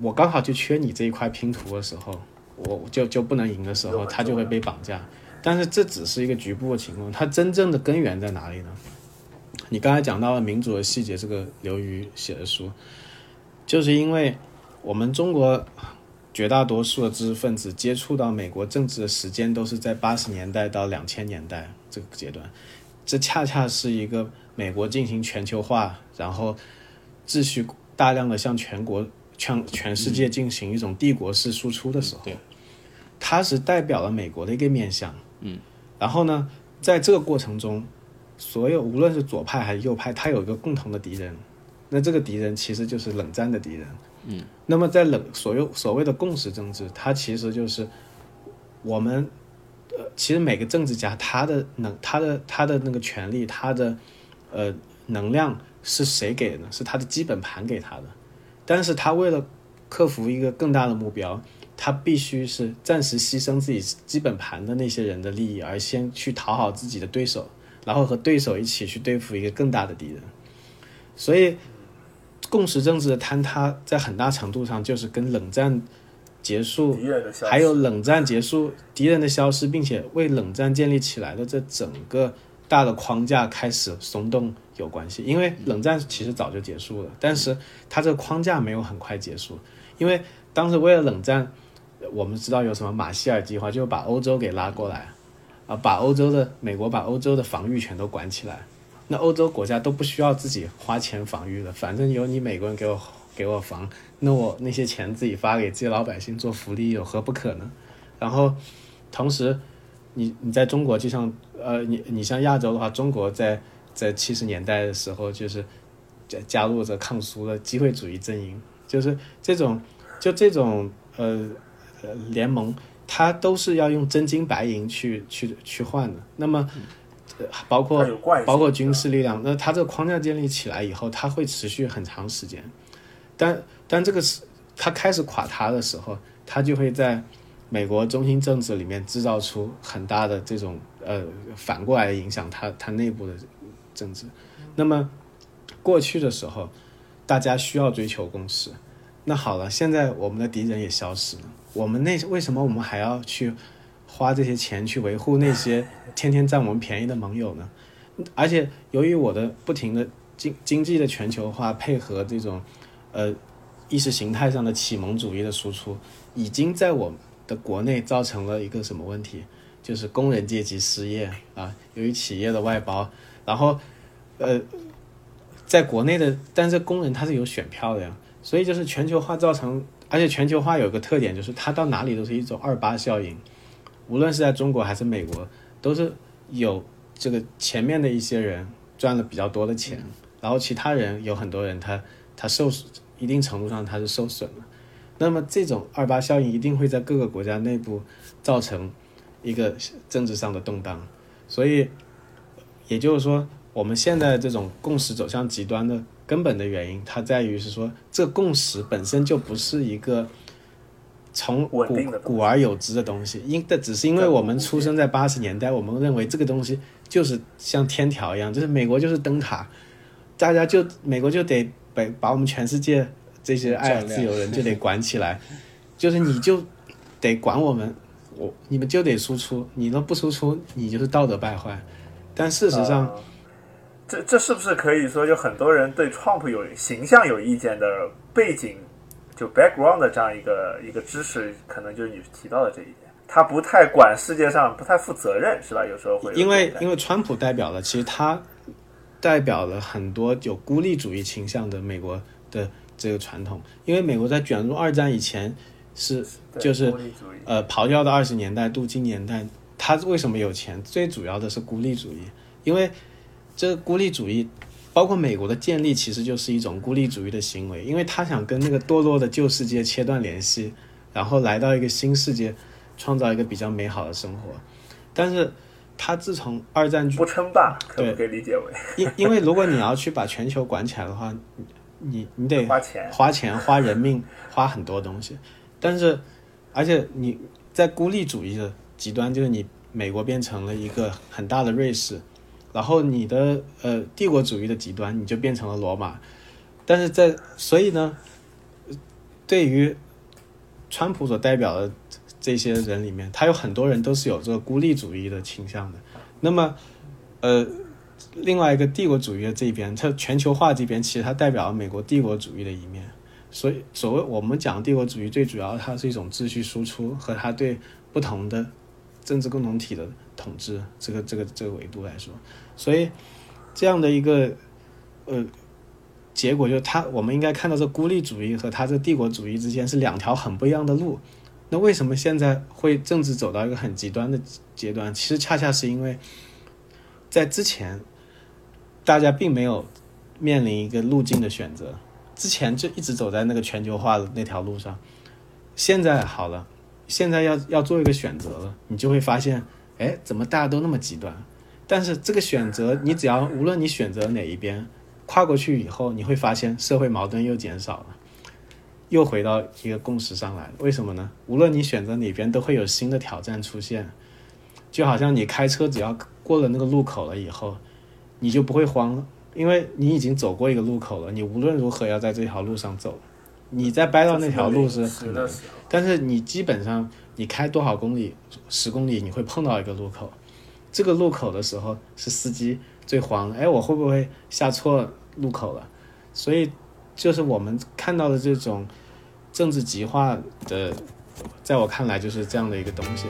我刚好就缺你这一块拼图的时候，我就就不能赢的时候，他就会被绑架。但是这只是一个局部的情况，它真正的根源在哪里呢？你刚才讲到了民主的细节，这个刘瑜写的书，就是因为我们中国绝大多数的知识分子接触到美国政治的时间都是在八十年代到两千年代这个阶段。这恰恰是一个美国进行全球化，然后秩序大量的向全国、全全世界进行一种帝国式输出的时候，对，它是代表了美国的一个面向。嗯，然后呢，在这个过程中，所有无论是左派还是右派，他有一个共同的敌人，那这个敌人其实就是冷战的敌人。嗯，那么在冷所有所谓的共识政治，它其实就是我们。呃，其实每个政治家他的能，他的他的那个权利，他的呃能量是谁给的呢？是他的基本盘给他的。但是他为了克服一个更大的目标，他必须是暂时牺牲自己基本盘的那些人的利益，而先去讨好自己的对手，然后和对手一起去对付一个更大的敌人。所以，共识政治的坍塌在很大程度上就是跟冷战。结束，还有冷战结束，敌人的消失，并且为冷战建立起来的这整个大的框架开始松动有关系。因为冷战其实早就结束了，但是它这个框架没有很快结束。因为当时为了冷战，我们知道有什么马歇尔计划，就把欧洲给拉过来，啊，把欧洲的美国把欧洲的防御全都管起来，那欧洲国家都不需要自己花钱防御了，反正有你美国人给我给我防。那我那些钱自己发给这些老百姓做福利有何不可呢？然后，同时，你你在中国就像呃你你像亚洲的话，中国在在七十年代的时候就是加加入着抗苏的机会主义阵营，就是这种就这种呃呃联盟，它都是要用真金白银去去去换的。那么包括包括军事力量，那它这个框架建立起来以后，它会持续很长时间，但。但这个是它开始垮塌的时候，它就会在美国中心政治里面制造出很大的这种呃反过来的影响，它它内部的政治。那么过去的时候，大家需要追求共识。那好了，现在我们的敌人也消失了，我们那为什么我们还要去花这些钱去维护那些 天天占我们便宜的盟友呢？而且由于我的不停的经经济的全球化配合这种呃意识形态上的启蒙主义的输出，已经在我的国内造成了一个什么问题？就是工人阶级失业啊，由于企业的外包，然后呃，在国内的，但是工人他是有选票的呀，所以就是全球化造成，而且全球化有个特点，就是它到哪里都是一种二八效应，无论是在中国还是美国，都是有这个前面的一些人赚了比较多的钱，然后其他人有很多人他他受一定程度上他是受损了，那么这种二八效应一定会在各个国家内部造成一个政治上的动荡，所以也就是说。我们现在这种共识走向极端的根本的原因，它在于是说，这共识本身就不是一个从古古而有之的东西，因的只是因为我们出生在八十年代，我们认为这个东西就是像天条一样，就是美国就是灯塔，大家就美国就得把把我们全世界这些爱自由人就得 管起来，就是你就得管我们，我你们就得输出，你都不输出，你就是道德败坏，但事实上。这这是不是可以说，就很多人对 Trump 有形象有意见的背景，就 background 的这样一个一个知识，可能就是你提到的这一点，他不太管世界上，不太负责任，是吧？有时候会因为因为川普代表了，其实他代表了很多有孤立主义倾向的美国的这个传统，因为美国在卷入二战以前是就是呃咆哮的二十年代、镀金年代，他为什么有钱？最主要的是孤立主义，因为。这个孤立主义，包括美国的建立，其实就是一种孤立主义的行为，因为他想跟那个堕落的旧世界切断联系，然后来到一个新世界，创造一个比较美好的生活。但是，他自从二战不称霸，可不可以理解为？因因为如果你要去把全球管起来的话，你你得花钱、花钱、花人命、花很多东西。但是，而且你在孤立主义的极端，就是你美国变成了一个很大的瑞士。然后你的呃帝国主义的极端，你就变成了罗马，但是在所以呢，对于川普所代表的这些人里面，他有很多人都是有这个孤立主义的倾向的。那么，呃，另外一个帝国主义的这边，它全球化这边，其实它代表了美国帝国主义的一面。所以，所谓我们讲帝国主义，最主要它是一种秩序输出和它对不同的政治共同体的。统治这个这个这个维度来说，所以这样的一个呃结果，就是他我们应该看到这孤立主义和他这帝国主义之间是两条很不一样的路。那为什么现在会政治走到一个很极端的阶段？其实恰恰是因为在之前大家并没有面临一个路径的选择，之前就一直走在那个全球化的那条路上。现在好了，现在要要做一个选择了，你就会发现。哎，怎么大家都那么极端？但是这个选择，你只要无论你选择哪一边，跨过去以后，你会发现社会矛盾又减少了，又回到一个共识上来了。为什么呢？无论你选择哪边，都会有新的挑战出现。就好像你开车，只要过了那个路口了以后，你就不会慌了，因为你已经走过一个路口了。你无论如何要在这条路上走，你在掰到那条路是很难。但是你基本上。你开多少公里，十公里你会碰到一个路口，这个路口的时候是司机最慌，哎，我会不会下错路口了？所以就是我们看到的这种政治极化的，在我看来就是这样的一个东西。